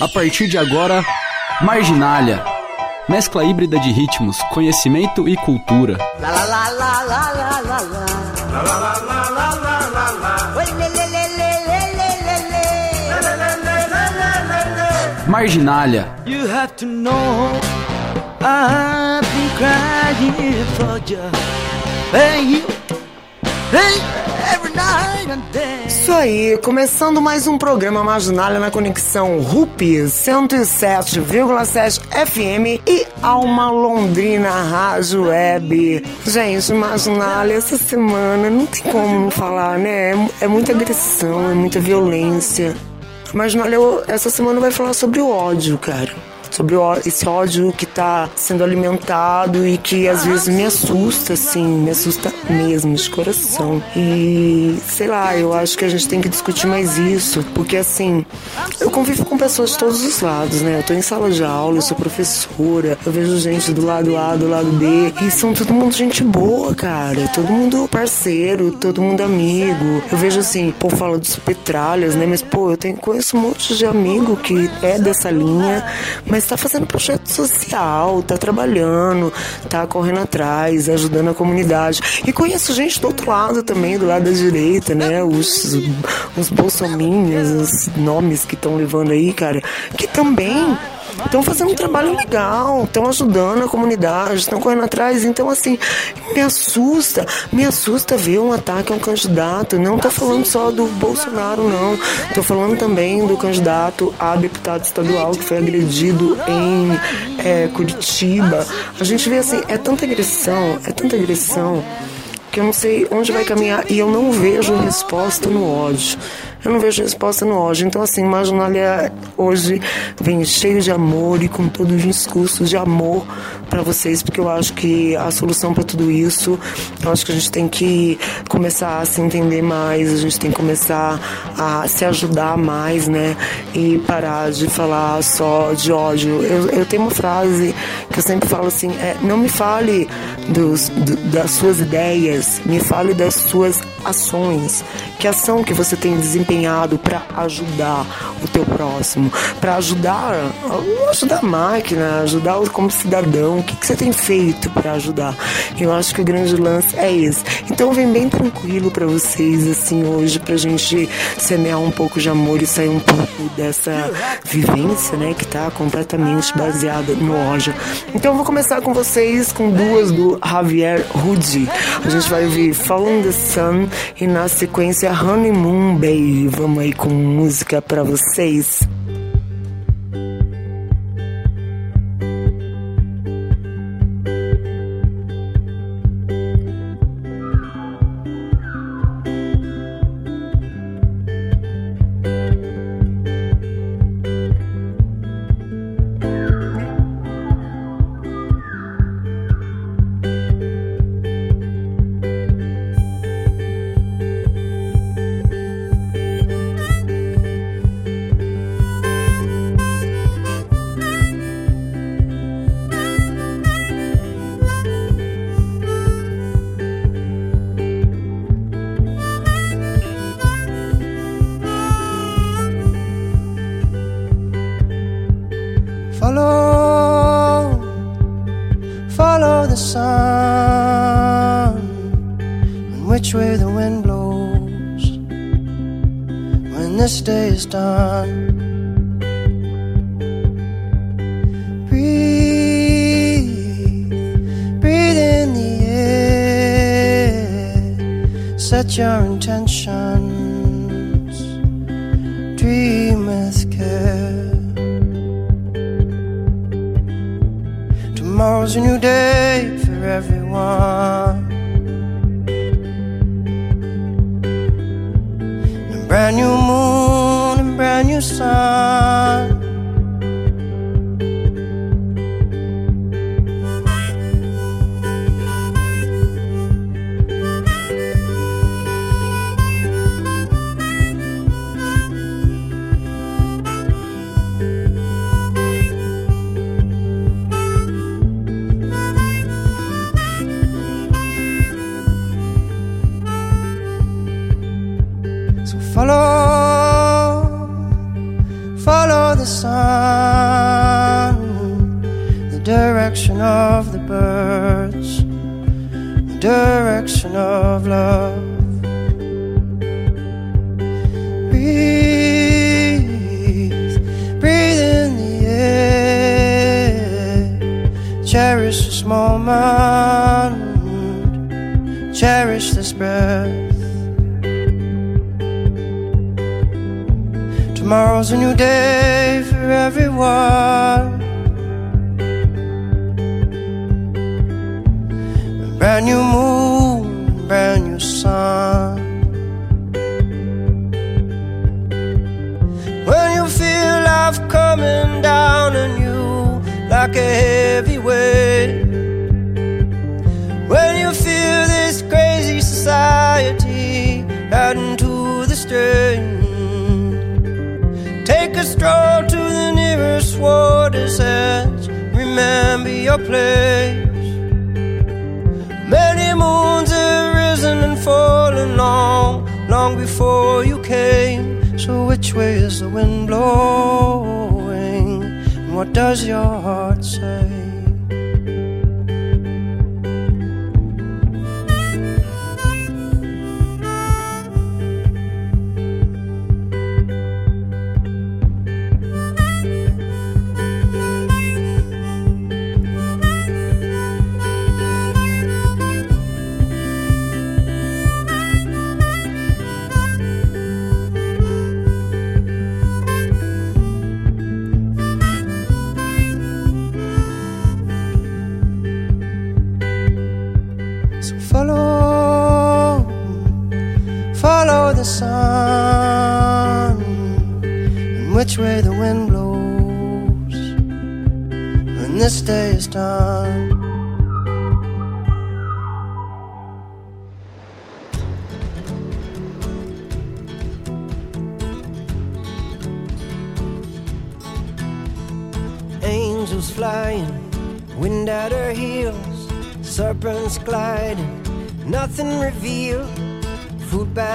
A partir de agora, Marginália. Mescla híbrida de ritmos, conhecimento e cultura. Marginália. You have to know I've been crying for you. Hey, you. Hey, every night and day. Isso aí, começando mais um programa Marginália na conexão RUP 107,7 FM e Alma Londrina Rádio Web. Gente, Marginália essa semana não tem como não falar, né? É, é muita agressão, é muita violência. Marginália essa semana vai falar sobre o ódio, cara sobre esse ódio que está sendo alimentado e que às vezes me assusta, assim, me assusta mesmo, de coração. E sei lá, eu acho que a gente tem que discutir mais isso, porque assim, eu convivo com pessoas de todos os lados, né? Eu tô em sala de aula, eu sou professora, eu vejo gente do lado A, do lado B, e são todo mundo gente boa, cara. Todo mundo parceiro, todo mundo amigo. Eu vejo assim, pô, fala dos petralhas, né? Mas, pô, eu tenho, conheço um monte de amigo que é dessa linha, mas está fazendo projeto social, está trabalhando, está correndo atrás, ajudando a comunidade. E conheço gente do outro lado também, do lado da direita, né? Os, os bolsominhos, os nomes que estão levando aí, cara, que também estão fazendo um trabalho legal, estão ajudando a comunidade, estão correndo atrás. Então, assim, me assusta, me assusta ver um ataque a um candidato. Não estou falando só do Bolsonaro, não. Estou falando também do candidato a deputado estadual que foi agredido em é, Curitiba. A gente vê assim, é tanta agressão, é tanta agressão que eu não sei onde vai caminhar e eu não vejo resposta no ódio eu não vejo resposta no ódio. Então, assim, Marginalia hoje vem cheio de amor e com todo o discurso de amor para vocês, porque eu acho que a solução para tudo isso, eu acho que a gente tem que começar a se entender mais, a gente tem que começar a se ajudar mais, né? E parar de falar só de ódio. Eu, eu tenho uma frase que eu sempre falo assim: é, não me fale dos, do, das suas ideias, me fale das suas ações. Que ação que você tem desempenhado para ajudar o teu próximo, para ajudar, ajudar a máquina, ajudar como cidadão. O que, que você tem feito para ajudar? Eu acho que o grande lance é esse. Então vem bem tranquilo para vocês assim hoje pra gente semear um pouco de amor e sair um pouco dessa vivência, né, que tá completamente baseada no ódio. Então eu vou começar com vocês com duas do Javier Rudi. A gente vai ouvir Falling the Sun e na sequência Honeymoon Bay. Vamos aí com música para vocês. this. A new moon.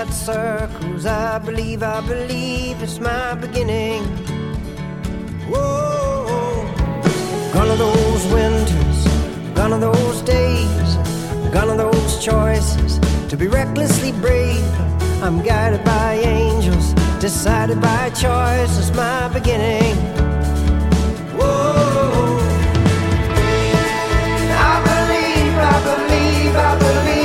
inside circles. I believe, I believe it's my beginning. Whoa, gone are those winters, gone are those days, gone are those choices to be recklessly brave. I'm guided by angels, decided by choice. It's my beginning. Whoa, I believe, I believe, I believe.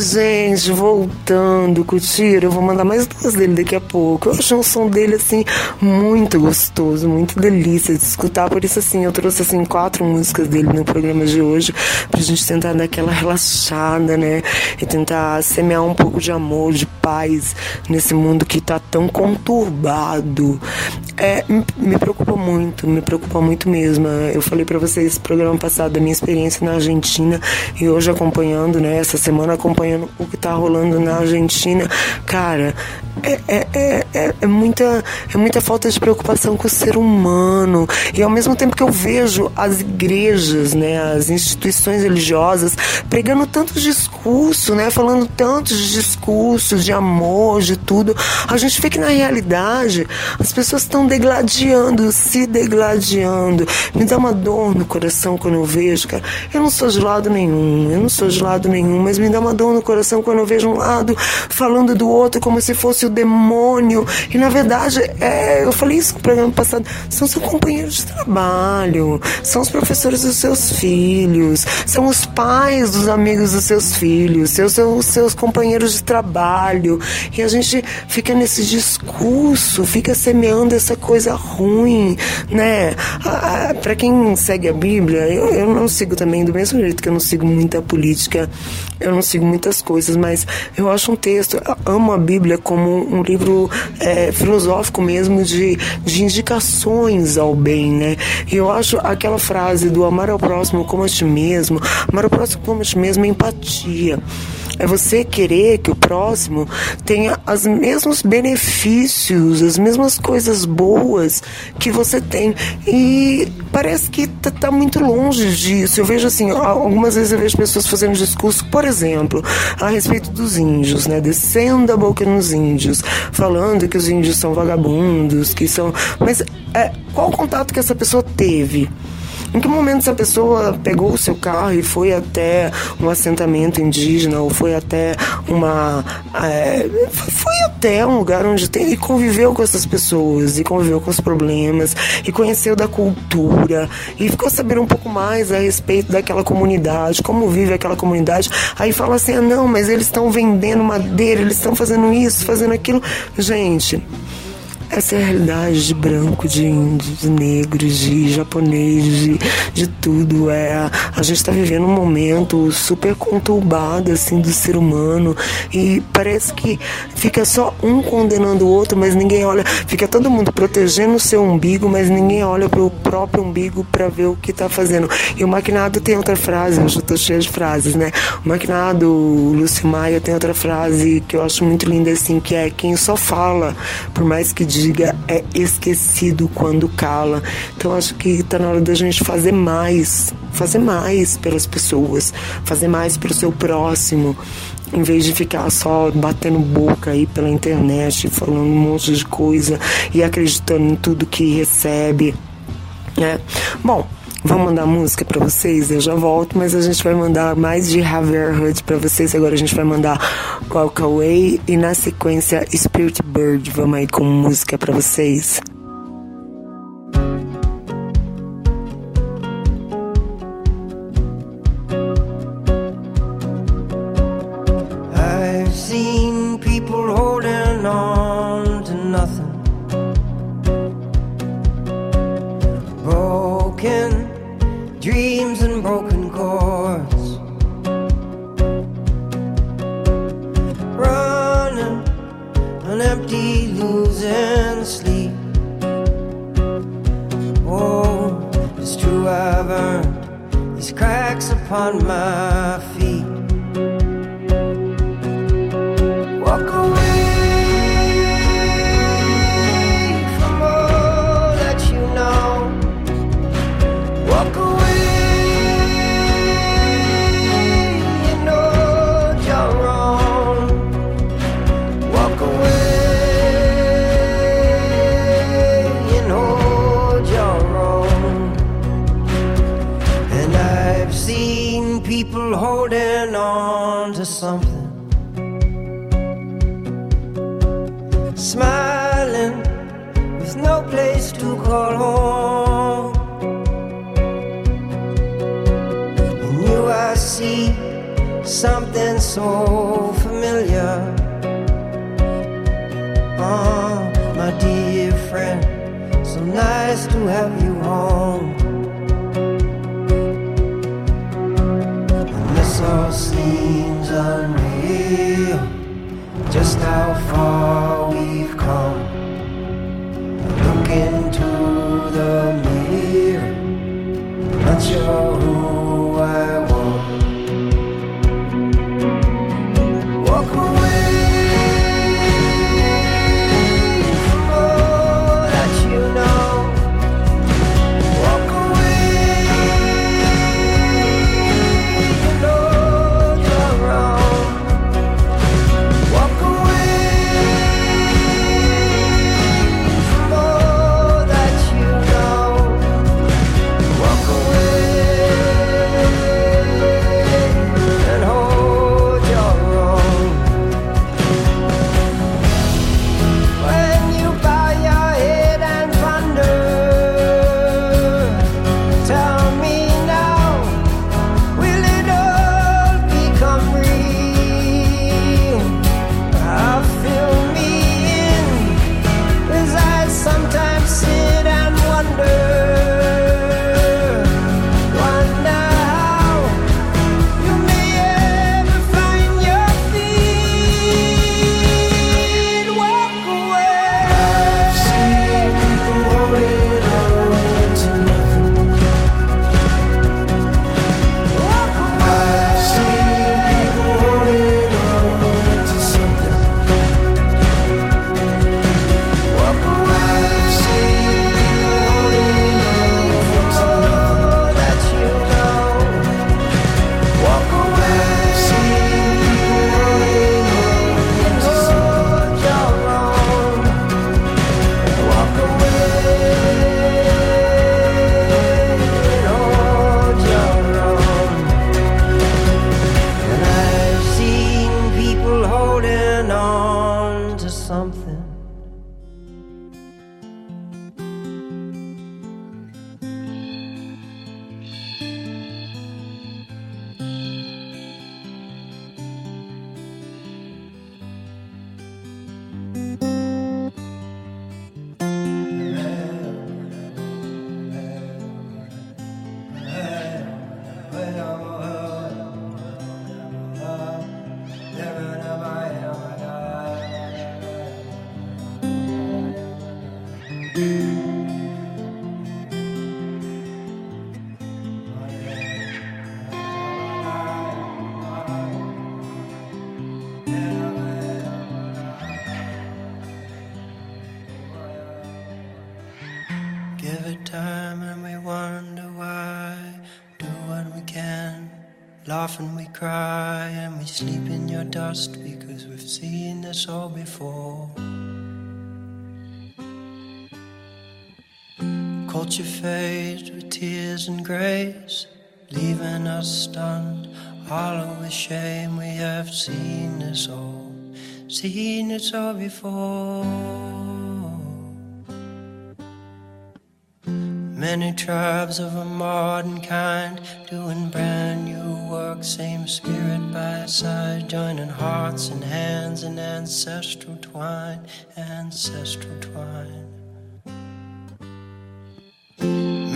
Aí, gente, voltando com o tiro, eu vou mandar mais duas dele daqui a pouco. Eu acho um som dele, assim, muito gostoso, muito delícia de escutar. Por isso, assim, eu trouxe, assim, quatro músicas dele no programa de hoje, pra gente tentar dar aquela relaxada, né? E tentar semear um pouco de amor, de paz nesse mundo que tá tão conturbado. É, me preocupa muito, me preocupa muito mesmo. Eu falei para vocês no programa passado da minha experiência na Argentina e hoje acompanhando, né, essa semana acompanhando o que está rolando na Argentina. Cara, é, é, é, é, é, muita, é muita falta de preocupação com o ser humano. E ao mesmo tempo que eu vejo as igrejas, né, as instituições religiosas pregando tantos discursos, né, falando tantos discursos de amor, de tudo, a gente vê que na realidade as pessoas estão degladiando, se degladiando. Me dá uma dor no coração quando eu vejo, cara. Eu não sou de lado nenhum, eu não sou de lado nenhum, mas me dá uma dor no coração quando eu vejo um lado falando do outro como se fosse o demônio. E na verdade, é, eu falei isso no programa passado, são seus companheiros de trabalho, são os professores dos seus filhos, são os pais dos amigos dos seus filhos, seus, seus, seus companheiros de trabalho. E a gente fica nesse discurso, fica semeando essa coisa ruim, né? Para quem segue a Bíblia, eu, eu não sigo também do mesmo jeito que eu não sigo muita política eu não sigo muitas coisas, mas eu acho um texto, amo a Bíblia como um livro é, filosófico mesmo de, de indicações ao bem, né? E eu acho aquela frase do amar ao próximo como a ti mesmo, amar ao próximo como a ti mesmo é empatia. É você querer que o próximo tenha os mesmos benefícios, as mesmas coisas boas que você tem. E parece que tá, tá muito longe disso. Eu vejo assim, algumas vezes eu vejo pessoas fazendo discurso, por exemplo, a respeito dos índios, né? Descendo a boca nos índios, falando que os índios são vagabundos, que são. Mas é, qual o contato que essa pessoa teve? Em que momento essa pessoa pegou o seu carro e foi até um assentamento indígena ou foi até uma. É, foi até um lugar onde tem. e conviveu com essas pessoas, e conviveu com os problemas, e conheceu da cultura, e ficou sabendo um pouco mais a respeito daquela comunidade, como vive aquela comunidade. Aí fala assim: ah, não, mas eles estão vendendo madeira, eles estão fazendo isso, fazendo aquilo. Gente. Essa é a realidade de branco, de índio, de negro, de japonês, de, de tudo. É, a, gente está vivendo um momento super conturbado assim, do ser humano e parece que fica só um condenando o outro, mas ninguém olha. Fica todo mundo protegendo o seu umbigo, mas ninguém olha para o próprio umbigo para ver o que está fazendo. E o Maquinado tem outra frase, eu já estou cheia de frases, né? O Maquinado, o Lúcio Maia, tem outra frase que eu acho muito linda assim, que é quem só fala, por mais que diga diga é esquecido quando cala. Então acho que está na hora da gente fazer mais, fazer mais pelas pessoas, fazer mais para o seu próximo, em vez de ficar só batendo boca aí pela internet, falando um monte de coisa e acreditando em tudo que recebe. Né? Bom, Vamos mandar música para vocês? Eu já volto, mas a gente vai mandar mais de Javier Hood para vocês. Agora a gente vai mandar Walk Away e na sequência Spirit Bird. Vamos aí com música para vocês. Upon to something. Smiling with no place to call home. And you, I see something so Culture fades with tears and grace, leaving us stunned, hollow with shame. We have seen this all, seen it all before. Many tribes of a modern kind, doing brand new work, same spirit by side, joining hearts and hands in ancestral twine, ancestral twine.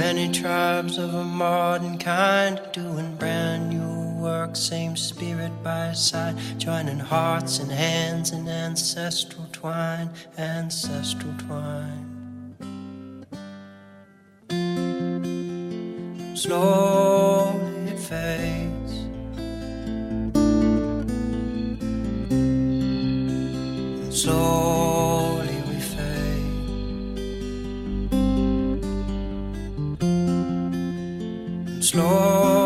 Many tribes of a modern kind doing brand new work, same spirit by side, joining hearts and hands in ancestral twine, ancestral twine. Slowly it fades. Slowly snow.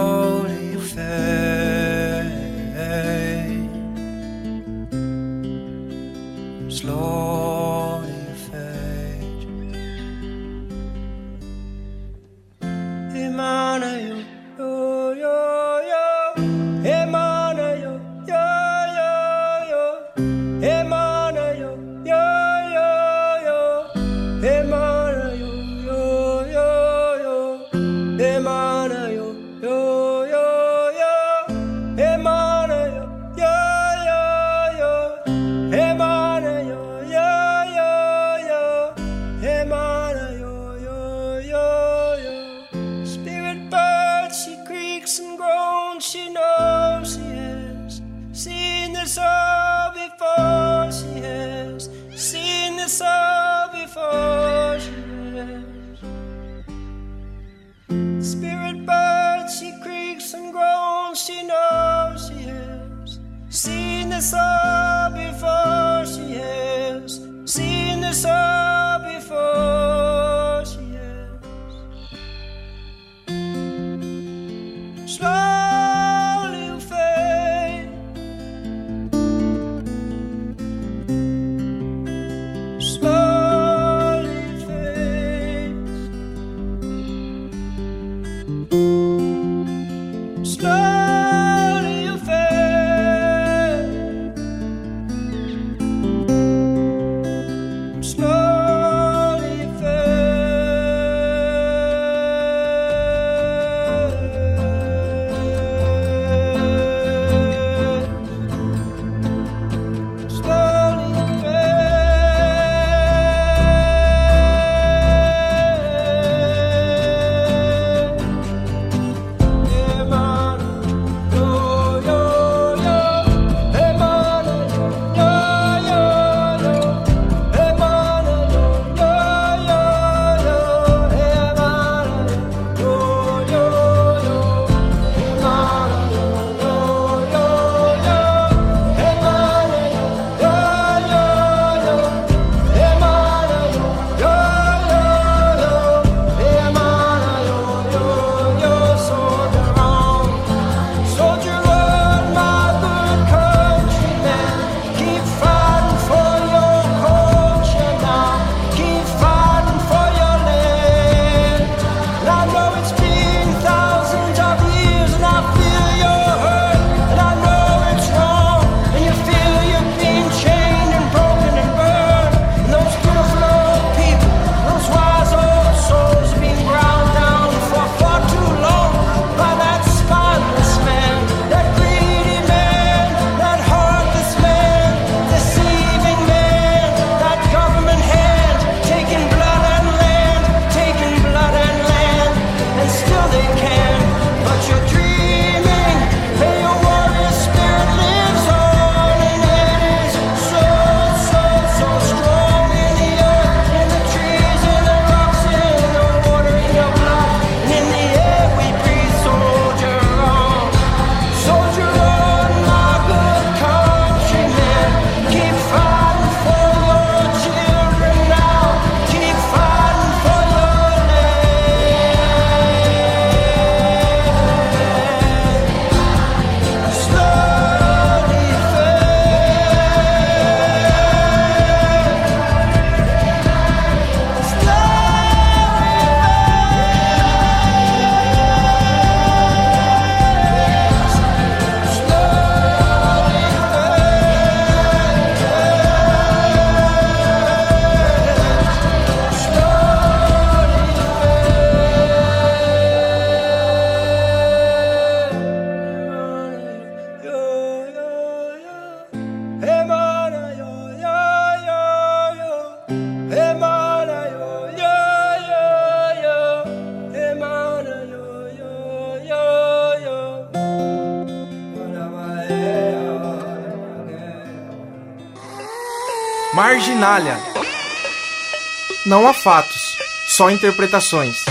Não há fatos, só interpretações.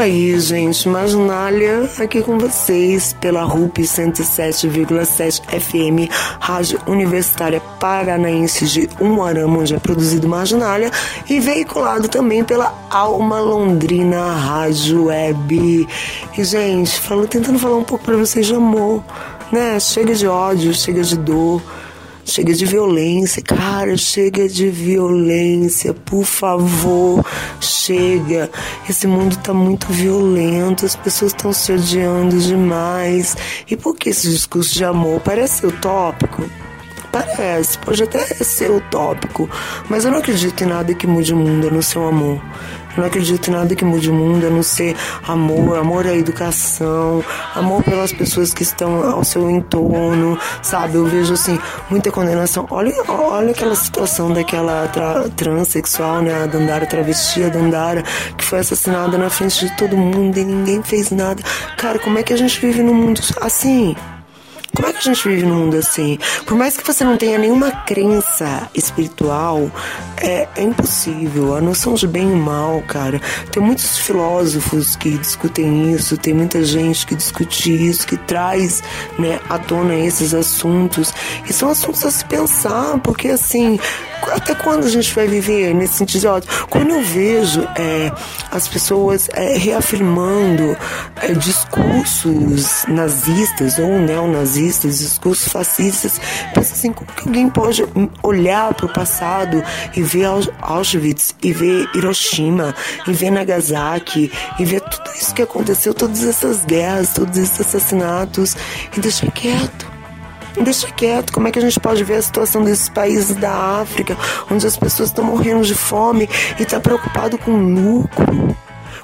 Aí, gente. Marginalia aqui com vocês pela RUP 107,7 FM, Rádio Universitária Paranaense de Umuarama, onde é produzido Marginalia, e veiculado também pela Alma Londrina Rádio Web. E, gente, falo, tentando falar um pouco pra vocês de amor, né? Chega de ódio, chega de dor. Chega de violência, cara, chega de violência, por favor, chega. Esse mundo tá muito violento, as pessoas estão se odiando demais. E por que esse discurso de amor parece utópico? Parece, pode até ser utópico, mas eu não acredito em nada que mude o mundo a não ser o amor. Eu não acredito em nada que mude o mundo a não ser amor, amor à educação, amor pelas pessoas que estão ao seu entorno, sabe? Eu vejo assim muita condenação. Olha, olha aquela situação daquela tra transexual, né? A Dandara travesti, a Dandara, que foi assassinada na frente de todo mundo e ninguém fez nada. Cara, como é que a gente vive num mundo assim? Como é que a gente vive num mundo assim? Por mais que você não tenha nenhuma crença espiritual, é, é impossível. A noção de bem e mal, cara. Tem muitos filósofos que discutem isso, tem muita gente que discute isso, que traz né, à tona esses assuntos. E são assuntos a se pensar, porque assim, até quando a gente vai viver nesse sentido? Quando eu vejo é, as pessoas é, reafirmando é, discursos nazistas ou neonazistas, discursos fascistas, penso assim, como que alguém pode olhar para o passado e ver Auschwitz, e ver Hiroshima, e ver Nagasaki, e ver tudo isso que aconteceu, todas essas guerras, todos esses assassinatos, e deixar quieto? deixa quieto. Como é que a gente pode ver a situação desses países da África, onde as pessoas estão morrendo de fome e está preocupado com lucro?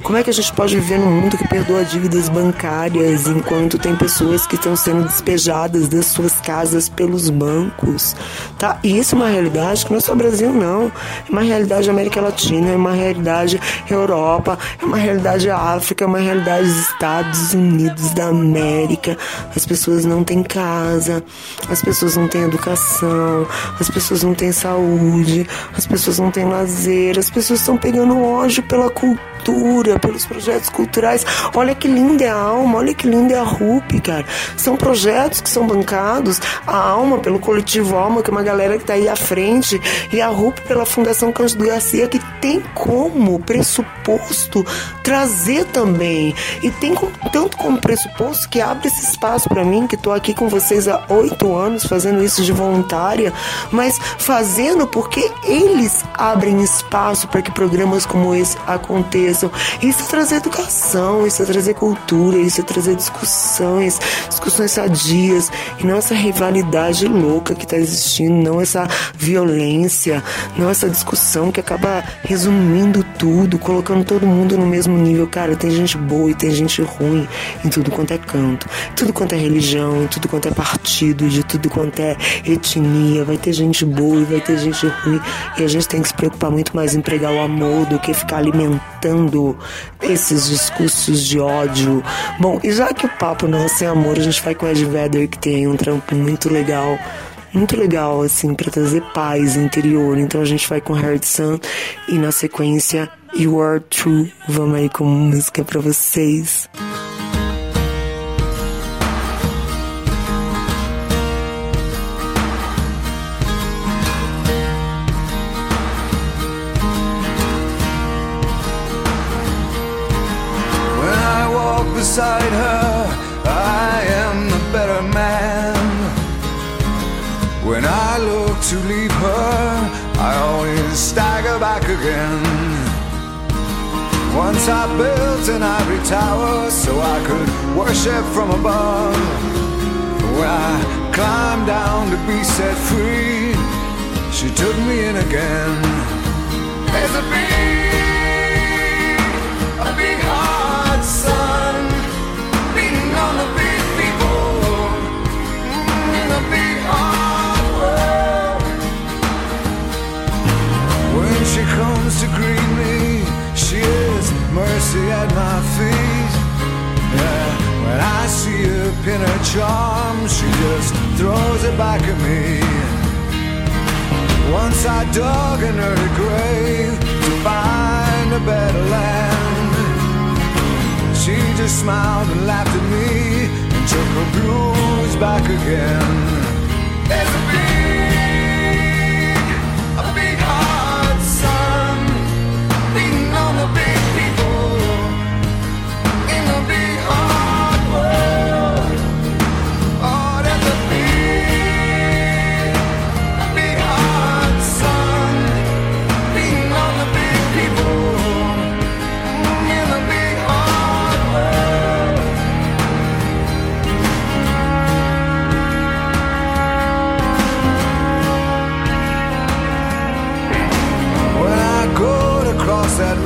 Como é que a gente pode viver num mundo que perdoa dívidas bancárias enquanto tem pessoas que estão sendo despejadas das suas casas pelos bancos? Tá? E isso é uma realidade que não é só Brasil, não. É uma realidade América Latina, é uma realidade Europa, é uma realidade África, é uma realidade dos Estados Unidos da América. As pessoas não têm casa, as pessoas não têm educação, as pessoas não têm saúde, as pessoas não têm lazer, as pessoas estão pegando ódio pela cultura cultura, pelos projetos culturais. Olha que linda é a Alma, olha que linda é a RUP, cara. São projetos que são bancados, a Alma pelo Coletivo Alma, que é uma galera que está aí à frente, e a RUP pela Fundação Cândido Garcia, que tem como pressuposto trazer também. E tem tanto como pressuposto que abre esse espaço para mim, que estou aqui com vocês há oito anos fazendo isso de voluntária, mas fazendo porque eles abrem espaço para que programas como esse aconteçam isso é trazer educação, isso é trazer cultura, isso é trazer discussões, discussões sadias, e não essa rivalidade louca que está existindo, não essa violência, não essa discussão que acaba resumindo tudo, colocando todo mundo no mesmo nível. Cara, tem gente boa e tem gente ruim em tudo quanto é canto, tudo quanto é religião, em tudo quanto é partido, de tudo quanto é etnia. Vai ter gente boa e vai ter gente ruim, e a gente tem que se preocupar muito mais em pregar o amor do que ficar alimentando esses discursos de ódio. Bom, e já que o papo não é sem amor, a gente vai com o Ed Vedder, que tem um trampo muito legal muito legal, assim, para trazer paz interior. Então a gente vai com Heart Sun e na sequência You Are True. Vamos aí com música para vocês. Beside her, I am the better man. When I look to leave her, I always stagger back again. Once I built an ivory tower so I could worship from above. When I climbed down to be set free, she took me in again. There's a big, mercy at my feet. Yeah, when I see her pin her charm, she just throws it back at me. Once I dug an early grave to find a better land. She just smiled and laughed at me and took her blues back again.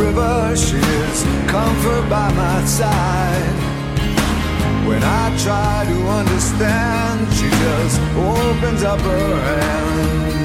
River, she is comfort by my side. When I try to understand, she just opens up her hands.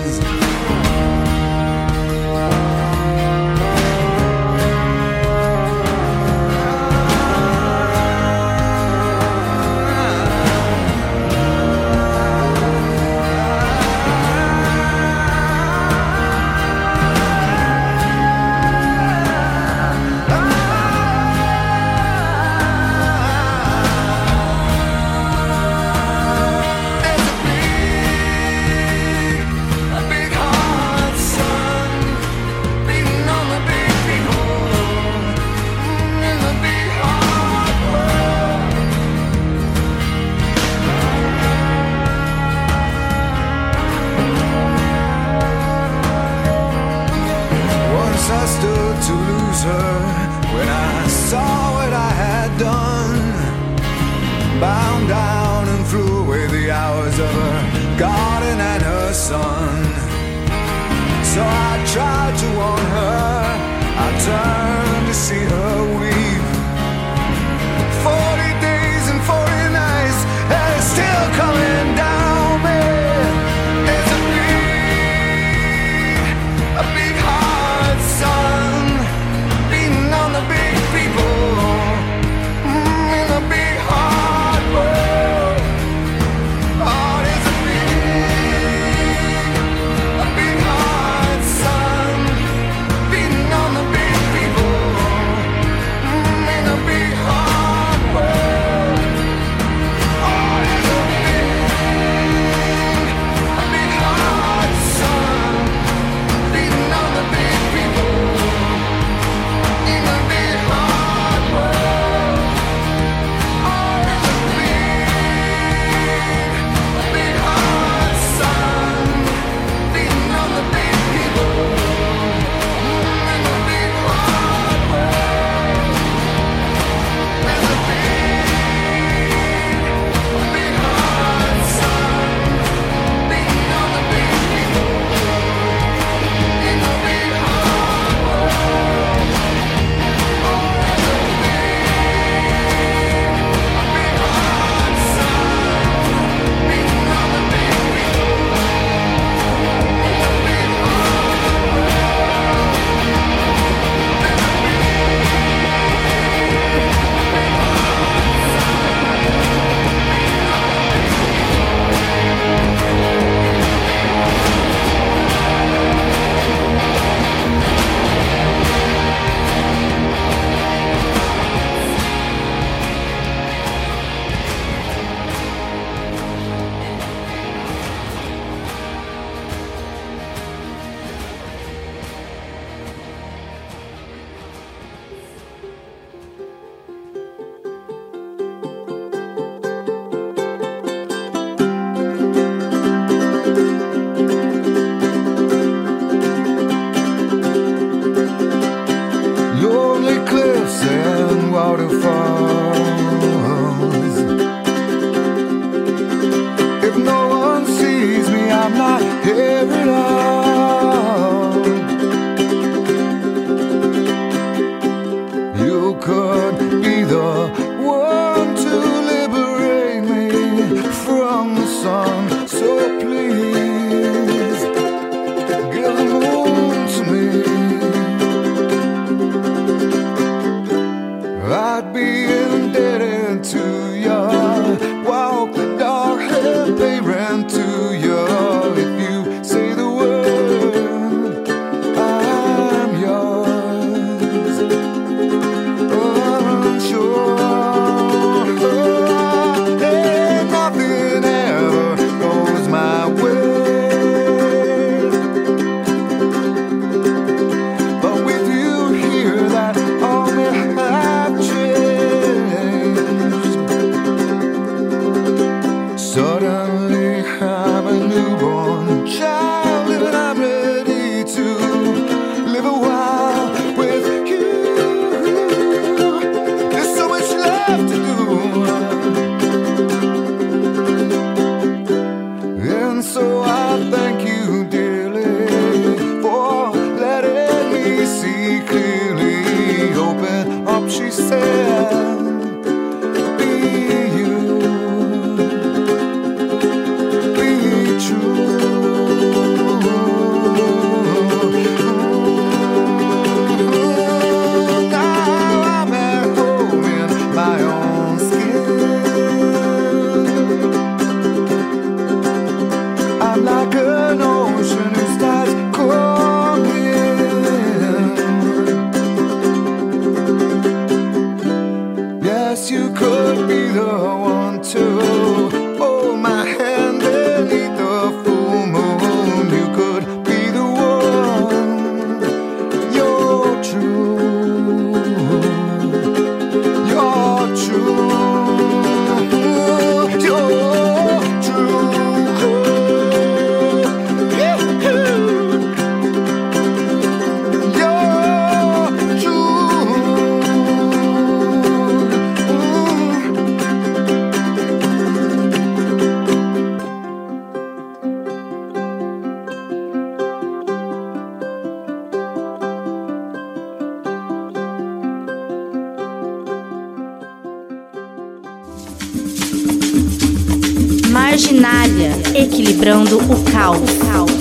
Marginália, equilibrando o caos. O caos.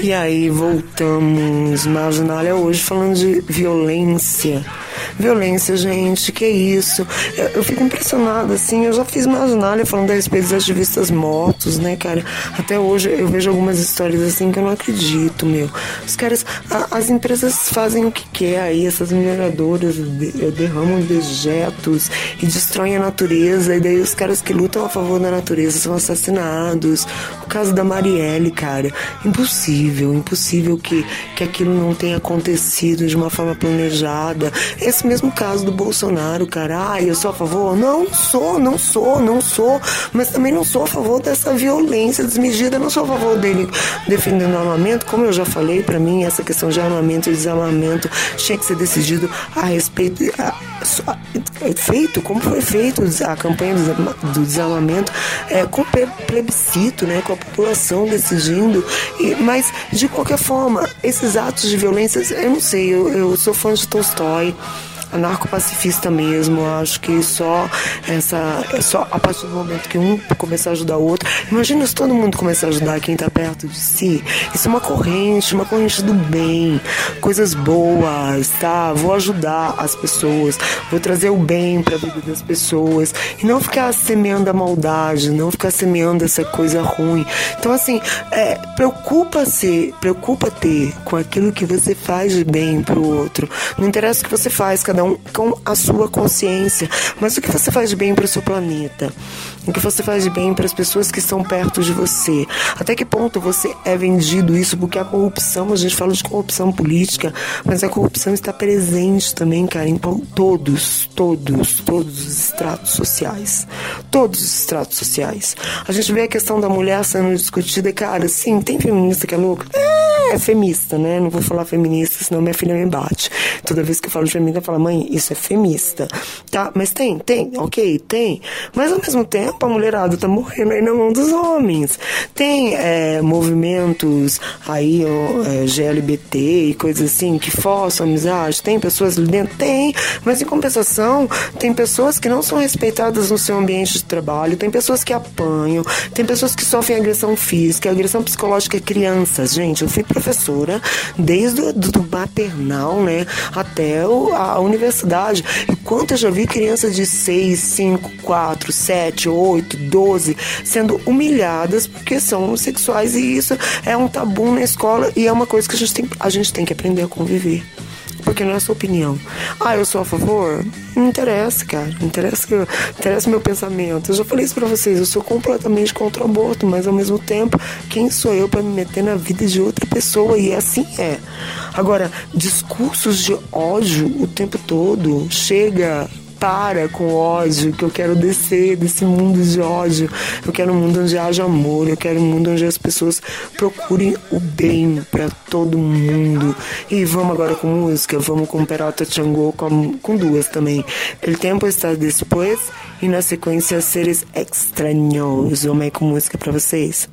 E aí voltamos, Marginália hoje falando de violência Violência, gente, que isso? Eu, eu fico impressionada, assim, eu já fiz marginália falando a respeito dos ativistas mortos, né, cara? Até hoje eu vejo algumas histórias assim que eu não acredito, meu. Os caras, a, as empresas fazem o que quer aí, essas mineradoras de, derramam dejetos e destroem a natureza, e daí os caras que lutam a favor da natureza são assassinados. O caso da Marielle, cara, impossível, impossível que, que aquilo não tenha acontecido de uma forma planejada. Esse mesmo caso do Bolsonaro, cara. Eu sou a favor? Não sou, não sou, não sou. Mas também não sou a favor dessa violência desmedida. Não sou a favor dele defendendo armamento. Como eu já falei, para mim, essa questão de armamento e desarmamento tinha que ser decidido a respeito. A, feito, como foi feito a campanha do, do desarmamento, é, com plebiscito, né, com a população decidindo. E, mas, de qualquer forma, esses atos de violência, eu não sei, eu, eu sou fã de Tolstói anarcopacifista mesmo. Acho que só essa. Só a partir do momento que um começar a ajudar o outro. Imagina se todo mundo começar a ajudar quem está perto de si. Isso é uma corrente, uma corrente do bem, coisas boas, tá? Vou ajudar as pessoas, vou trazer o bem para a vida das pessoas e não ficar semeando a maldade, não ficar semeando essa coisa ruim. Então, assim, é, preocupa-se, preocupa-te com aquilo que você faz de bem pro outro. Não interessa o que você faz, cada um com a sua consciência. Mas o que você faz bem para o seu planeta? O que você faz de bem para as pessoas que estão perto de você? Até que ponto você é vendido isso? Porque a corrupção, a gente fala de corrupção política, mas a corrupção está presente também, cara, em todos, todos, todos os estratos sociais. Todos os estratos sociais. A gente vê a questão da mulher sendo discutida, cara, sim, tem feminista que é louca? É, é feminista, né? Não vou falar feminista, senão minha filha me bate. Toda vez que eu falo de feminista, ela fala, mãe, isso é feminista. Tá, mas tem, tem, ok, tem. Mas ao mesmo tempo a mulherada tá morrendo aí na mão dos homens. Tem é, movimentos aí, ó, é, GLBT e coisas assim que forçam amizade. Tem pessoas ali dentro? Tem. Mas em compensação, tem pessoas que não são respeitadas no seu ambiente de trabalho, tem pessoas que apanham, tem pessoas que sofrem agressão física, agressão psicológica crianças. Gente, eu fui professora desde o do maternal, né, até o, a universidade. E quanto eu já vi crianças de 6, 5, 4, 7, 8, 12 sendo humilhadas porque são homossexuais e isso é um tabu na escola e é uma coisa que a gente tem, a gente tem que aprender a conviver porque não é a sua opinião. Ah, eu sou a favor? Não interessa, cara. Não interessa, eu, interessa meu pensamento. Eu já falei isso pra vocês. Eu sou completamente contra o aborto, mas ao mesmo tempo, quem sou eu para me meter na vida de outra pessoa? E assim é. Agora, discursos de ódio o tempo todo chega para com ódio, que eu quero descer desse mundo de ódio. Eu quero um mundo onde haja amor, eu quero um mundo onde as pessoas procurem o bem para todo mundo. E vamos agora com música, vamos com Peralta Changô, com, com duas também. El Tempo Está Depois e na sequência Seres Extraños. Vamos aí com música para vocês.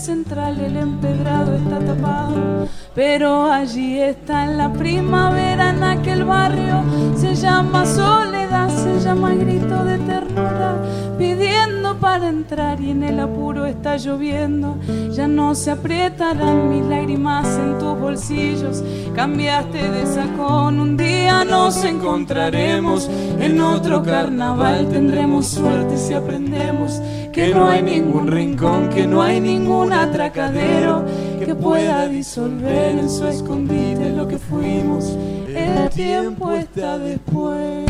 Central el empedrado está tapado, pero allí está en la primavera en aquel barrio, se llama Soledad se llama grito de ternura, pidiendo para entrar y en el apuro está lloviendo. Ya no se aprietarán mis lágrimas en tus bolsillos. Cambiaste de sacón, un día nos encontraremos. En otro carnaval tendremos suerte si aprendemos que no hay ningún rincón, que no hay ningún atracadero que pueda disolver en su escondite lo que fuimos. El tiempo está después.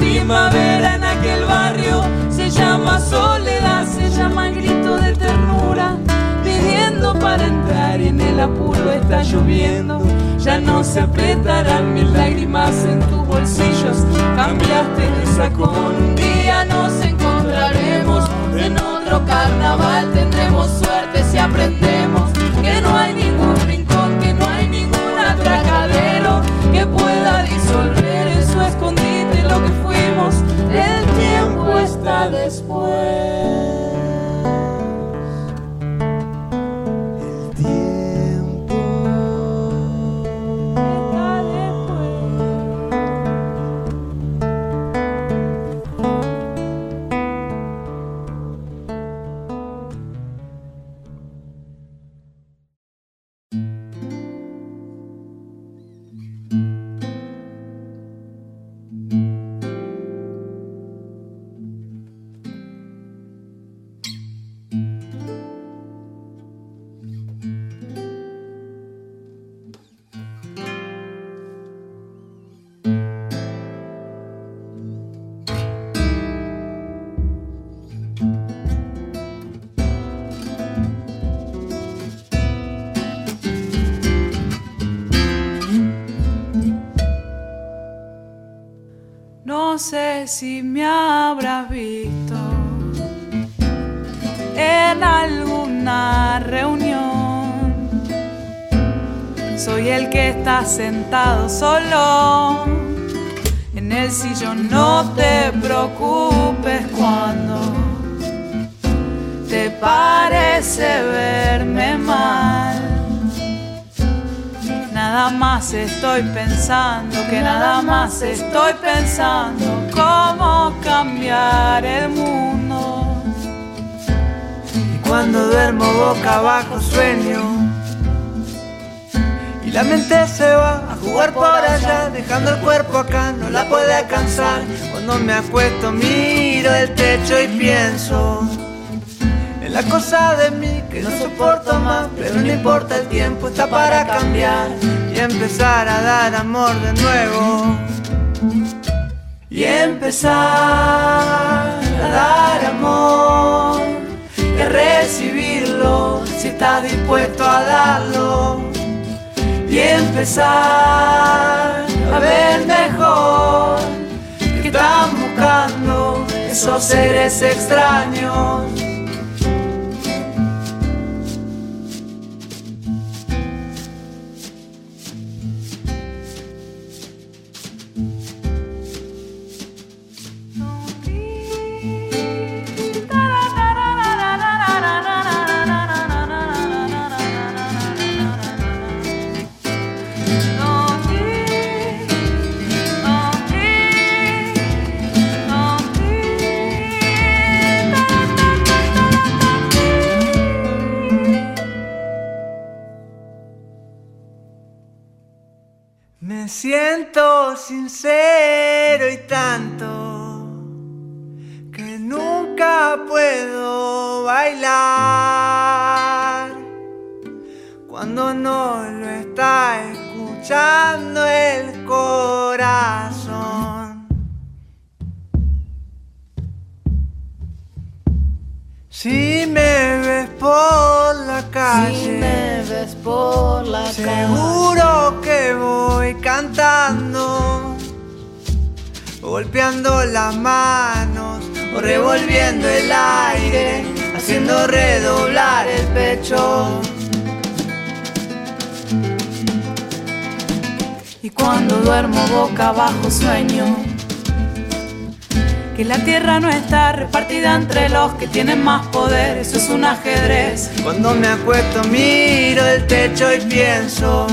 Primavera en aquel barrio, se llama soledad, se llama grito de ternura, pidiendo para entrar en el apuro está lloviendo. Ya no se apretarán mis lágrimas en tus bolsillos. Cambiaste de sacón. Un día nos encontraremos en otro carnaval. Tendremos suerte si aprendemos después. Sé si me habrás visto en alguna reunión. Soy el que está sentado solo en el sillón. No te preocupes cuando te parece verme mal. Nada más estoy pensando, que nada más estoy pensando cómo cambiar el mundo. Y cuando duermo boca abajo sueño. Y la mente se va a jugar por allá, dejando el cuerpo acá, no la puede alcanzar. Cuando me acuesto miro el techo y pienso la cosa de mí que no soporto más, pero no importa el tiempo, está para cambiar y empezar a dar amor de nuevo. Y empezar a dar amor a recibirlo si estás dispuesto a darlo. Y empezar a ver mejor que están buscando esos seres extraños. Siento sincero y tanto que nunca puedo bailar cuando no lo está escuchando el corazón. Si me ves por la calle. Si me ves por la calle. Seguro que voy cantando, golpeando las manos o revolviendo el aire, haciendo redoblar el pecho. Y cuando duermo boca abajo sueño que la tierra no está repartida entre los que tienen más poder, eso es un ajedrez. Cuando me acuesto miro el techo y pienso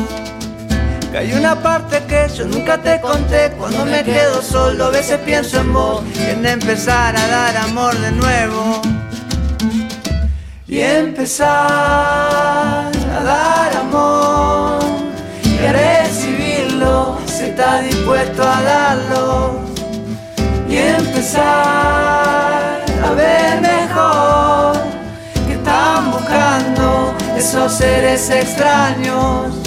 que hay una parte que yo nunca te conté. Cuando me quedo solo a veces pienso en vos. En empezar a dar amor de nuevo. Y empezar a dar amor. Y a recibirlo si estás dispuesto a darlo. Y empezar a ver mejor. Que están buscando esos seres extraños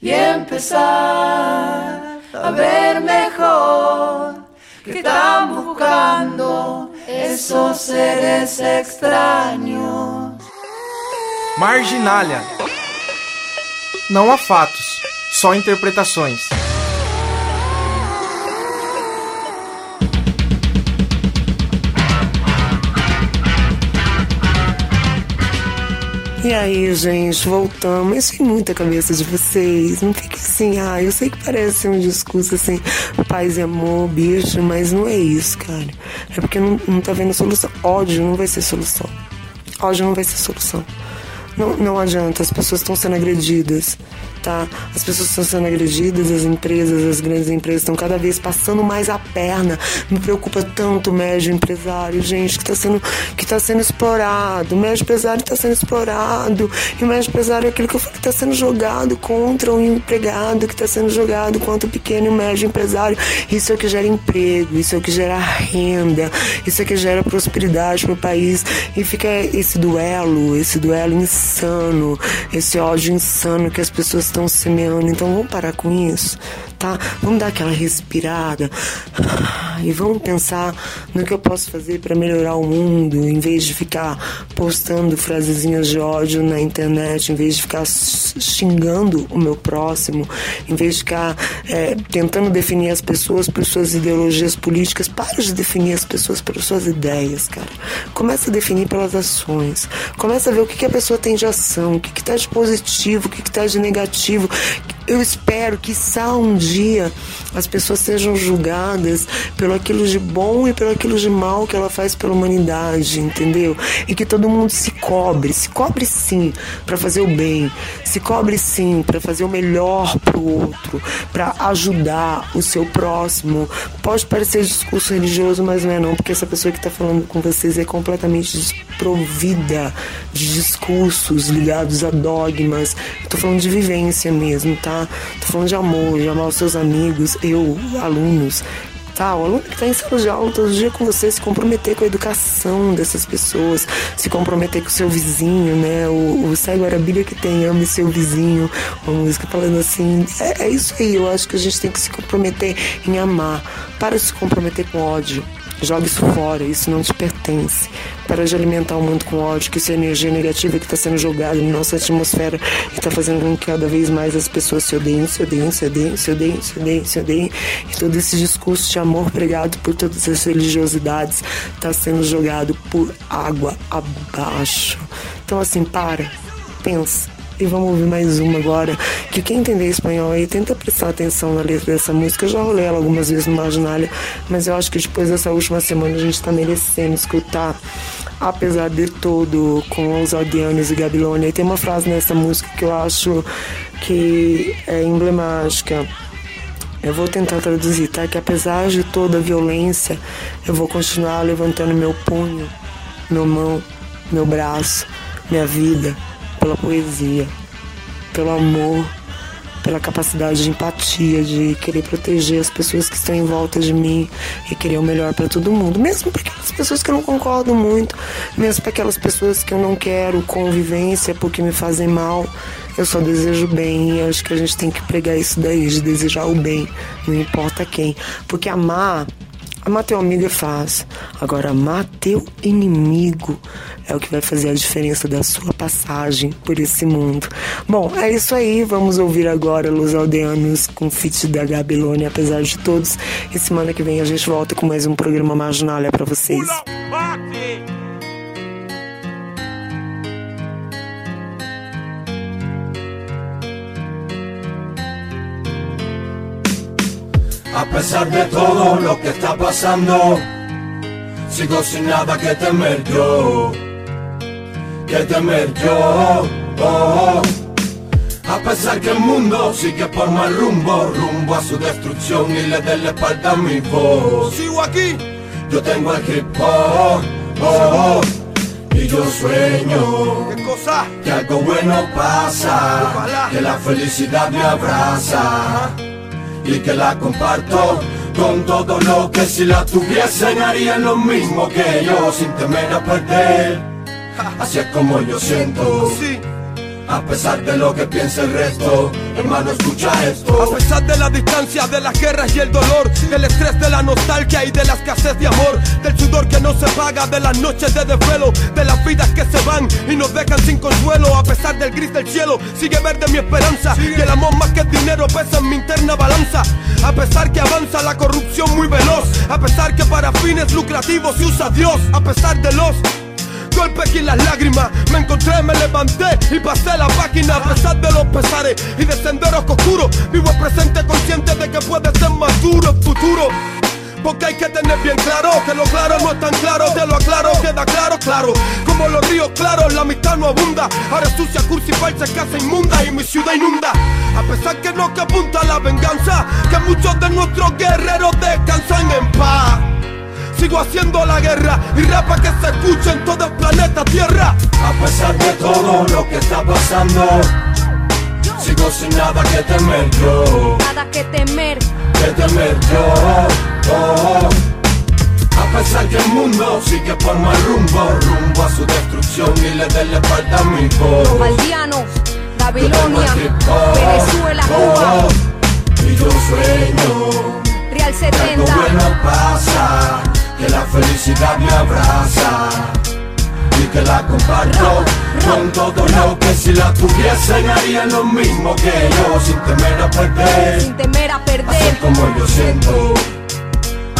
y empezar a ver mejor que están buscando esos seres extraños. Marginalia. Não há fatos, só interpretações. E aí, gente, voltamos. Eu sei muita cabeça de vocês. Não fique assim, ah, eu sei que parece um discurso assim, paz e amor, bicho, mas não é isso, cara. É porque não, não tá vendo solução. Ódio não vai ser solução. Ódio não vai ser solução. Não, não adianta, as pessoas estão sendo agredidas, tá? As pessoas estão sendo agredidas, as empresas, as grandes empresas estão cada vez passando mais a perna. Me preocupa tanto o médio empresário, gente, que está sendo, que tá sendo explorado. O médio empresário está sendo explorado. E o médio empresário é aquele que eu falei que está sendo jogado contra o empregado, que está sendo jogado contra o pequeno e o médio empresário. Isso é o que gera emprego, isso é o que gera renda, isso é o que gera prosperidade para o país. E fica esse duelo, esse duelo insano, esse ódio insano que as pessoas estão semeando. Então vamos parar com isso, tá? Vamos dar aquela respirada e vamos pensar no que eu posso fazer para melhorar o mundo, em vez de ficar postando frasezinhas de ódio na internet, em vez de ficar xingando o meu próximo, em vez de ficar é, tentando definir as pessoas por suas ideologias políticas. Para de definir as pessoas pelas suas ideias, cara. Começa a definir pelas ações. Começa a ver o que, que a pessoa tem de ação, o que está de positivo, o que está de negativo. Eu espero que só um dia as pessoas sejam julgadas pelo aquilo de bom e pelo aquilo de mal que ela faz pela humanidade, entendeu? E que todo mundo se cobre, se cobre sim para fazer o bem, se cobre sim para fazer o melhor pro outro, para ajudar o seu próximo. Pode parecer discurso religioso, mas não é não, porque essa pessoa que está falando com vocês é completamente desprovida de discursos ligados a dogmas. Estou falando de vivência mesmo, tá? Tô falando de amor, de amar os seus amigos, eu, alunos. Tá, o aluno que está em sala de aula todo dia com você, se comprometer com a educação dessas pessoas, se comprometer com o seu vizinho, né? O, o Sai Guarabilha que tem Ame Seu Vizinho, uma música falando assim. É, é isso aí, eu acho que a gente tem que se comprometer em amar. Para de se comprometer com ódio. Joga isso fora, isso não te pertence. Para de alimentar o mundo com ódio, que isso é energia negativa que está sendo jogada na nossa atmosfera e está fazendo com que cada vez mais as pessoas se odeiem, se odeiem, se odeiem, se odeiem, se odeiem, se odeiem. E todo esse discurso de amor pregado por todas as religiosidades está sendo jogado por água abaixo. Então, assim, para, pensa e vamos ouvir mais uma agora. Que quem entender espanhol aí tenta prestar atenção na letra dessa música. Eu já rolei ela algumas vezes no Marginália, mas eu acho que depois dessa última semana a gente está merecendo escutar. Apesar de todo, com os Aldeanos e Gabilônia. E tem uma frase nessa música que eu acho que é emblemática. Eu vou tentar traduzir, tá? Que apesar de toda a violência, eu vou continuar levantando meu punho, meu mão, meu braço, minha vida, pela poesia, pelo amor, pela capacidade de empatia, de querer proteger as pessoas que estão em volta de mim e querer o melhor para todo mundo, mesmo para aquelas pessoas que eu não concordo muito, mesmo para aquelas pessoas que eu não quero convivência porque me fazem mal. Eu só desejo bem e acho que a gente tem que pregar isso daí, de desejar o bem, não importa quem. Porque amar Amar teu amigo é fácil. Agora, amar teu inimigo é o que vai fazer a diferença da sua passagem por esse mundo. Bom, é isso aí. Vamos ouvir agora Los Aldeanos com feat da Gabilônia, apesar de todos. E semana que vem a gente volta com mais um programa Marginalha para vocês. A pesar de todo lo que está pasando, sigo sin nada que temer yo. Que temer yo. oh. A pesar que el mundo sigue por mal rumbo, rumbo a su destrucción y le dé la espalda a mi voz. Sigo aquí, yo tengo el hip hop, oh, y yo sueño ¿Qué cosa? que algo bueno pasa, que la felicidad me abraza y que la comparto con todo lo que si la tuviesen harían lo mismo que yo sin temer a perder. Así es como yo siento. A pesar de lo que piensa el resto, hermano, escucha esto. A pesar de la distancia, de las guerras y el dolor, del estrés, de la nostalgia y de la escasez de amor, del sudor que no se paga, de las noches de desvelo, de las vidas que se van y nos dejan sin consuelo. A pesar del gris del cielo, sigue verde mi esperanza. Y el amor más que el dinero pesa en mi interna balanza. A pesar que avanza la corrupción muy veloz, a pesar que para fines lucrativos se usa Dios, a pesar de los golpes y las lágrimas Me encontré, me levanté y pasé la página A pesar de los pesares y de senderos oscuros Vivo el presente consciente de que puede ser más duro el futuro porque hay que tener bien claro que lo claro no es tan claro, te lo aclaro, queda claro, claro. Como los ríos claros, la amistad no abunda. Ahora sucia, cursi, falsa, casa inmunda y mi ciudad inunda. A pesar que no que apunta la venganza, que muchos de nuestros guerreros descansan en paz. Sigo haciendo la guerra y rapa que se escuche en todo el planeta Tierra. A pesar de todo lo que está pasando, sigo sin nada que temer yo. Nada que temer. Que temer yo. oh. A pesar que el mundo sigue por mal rumbo, rumbo a su destrucción y le dé la espalda a mi voz. Maldianos, Babilonia, Venezuela, Cuba, oh, Y yo sueño Real que algo 70. bueno pasa, que la felicidad me abraza y que la comparto con todo lo que si la tuviesen harían lo mismo que yo sin temer a perder. Sin temer a Así perder. como yo siento,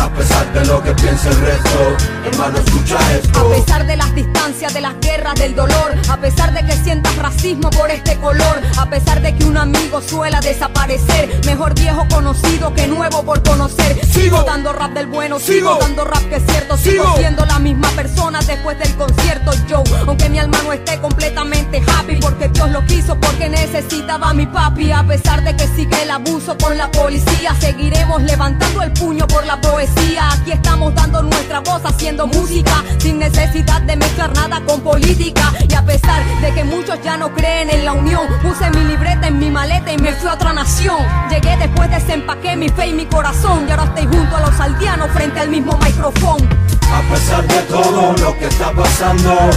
a pesar de lo que piensa el resto, hermano escucha A esto. pesar de las distancias, de las guerras, del dolor, a pesar de que sientas racismo por este color, a pesar de que un amigo suela desaparecer, mejor viejo conocido que nuevo por conocer. Sigo dando rap del bueno, sigo, Sigo. dando rap que es cierto, sigo, Sigo. siendo la misma persona después del concierto. Yo, aunque mi alma no esté completamente happy, porque Dios lo quiso, porque necesitaba a mi papi, a pesar de que sigue el abuso con la policía, seguiremos levantando el puño por la poesía. Aquí estamos dando nuestra voz, haciendo música, sin necesidad de mezclar nada con política. Y a pesar de que muchos ya no creen en la unión, puse mi libreta en mi maleta y me fui a otra nación. Llegué después desempaqué mi fe y mi corazón, y ahora estoy junto a los aldeanos frente al mismo micrófono. A pesar de todo lo que está pasando,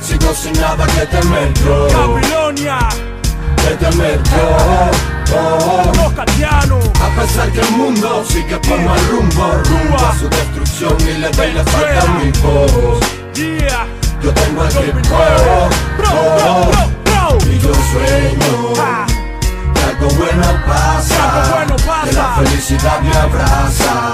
sigo sin nada que temer yo. Babilonia, Que temer yo. Oh. Catianos, A pesar que el mundo sigue por mal rumbo, rumbo a su destrucción y le doy la espalda a mi voz. Yo tengo el Bro, oh, bro, bro, bro. y yo sueño Ah. que algo bueno pasa, Que la felicidad me abraza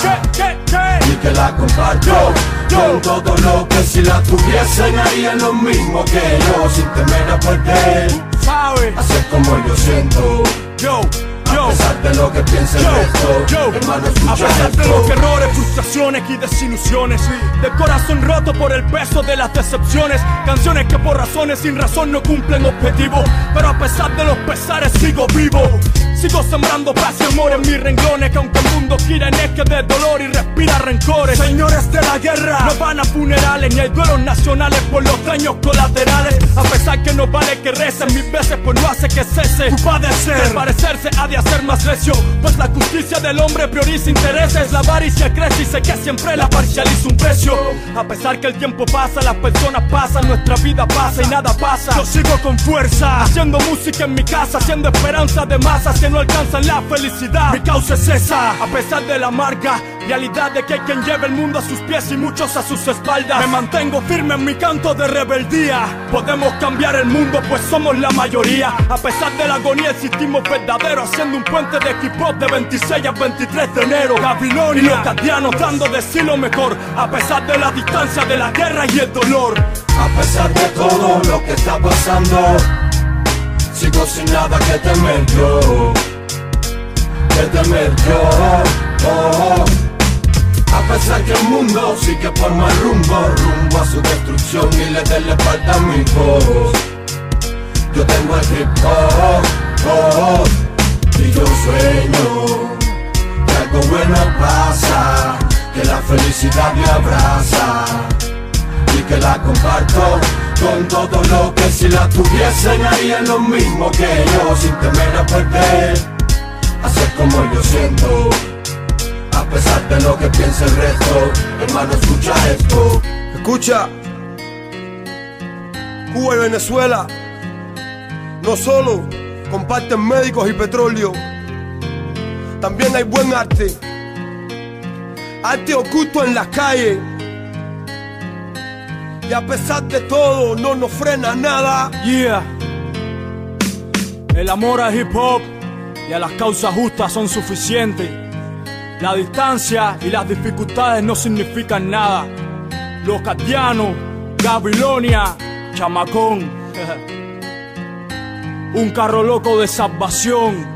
y que la comparto con todo lo que si la tuviesen harían lo mismo que yo sin temer a perder. Es como yo siento. Yo, A yo. pesar de lo que piensa el Yo, yo, hermano, a pesar de los errores, frustraciones y desilusiones, de corazón roto por el peso de las decepciones, canciones que por razones sin razón no cumplen objetivos, pero a pesar de los pesares sigo vivo, Sigo sembrando paz y amor en mis renglones Que aunque el mundo gira en eje de dolor y respira rencores. Señores de la guerra. No van a funerales ni hay duelos nacionales Por los daños colaterales. A pesar que no vale que recen mil veces Pues no hace que cese. Tu padecer. El parecerse ha de hacer más recio Pues la justicia del hombre prioriza intereses La avaricia crece y sé que siempre la parcializa un precio. A pesar que el tiempo pasa, las personas pasan Nuestra vida pasa y nada pasa. Yo sigo con fuerza Haciendo música en mi casa Haciendo esperanza de masas que no alcanzan la felicidad. Mi causa es esa A pesar de la amarga realidad de que hay quien lleva el mundo a sus pies y muchos a sus espaldas. Me mantengo firme en mi canto de rebeldía. Podemos cambiar el mundo pues somos la mayoría. A pesar de la agonía existimos verdaderos Haciendo un puente de hop de 26 a 23 de enero. Babilonia y los catianos dando de sí lo mejor. A pesar de la distancia de la guerra y el dolor. A pesar de todo lo que está pasando Sigo sin nada que temer yo. Que temer yo. Oh. A pesar que el mundo sigue por mal rumbo Rumbo a su destrucción y le dé la espalda a mi voz Yo tengo el hip. Y yo sueño Que algo bueno pasa Que la felicidad me abraza Y que la comparto con todo lo que si la tuviesen harían lo mismo que yo sin temer a perder hacer como yo siento pesar de lo que piense el resto hermano escucha esto Escucha, Cuba y Venezuela no solo comparten médicos y petróleo, también hay buen arte, arte oculto en las calles. Y a pesar de todo, no nos frena nada. Yeah. El amor al hip hop y a las causas justas son suficientes. La distancia y las dificultades no significan nada. Los catianos, Babilonia, chamacón. Un carro loco de salvación.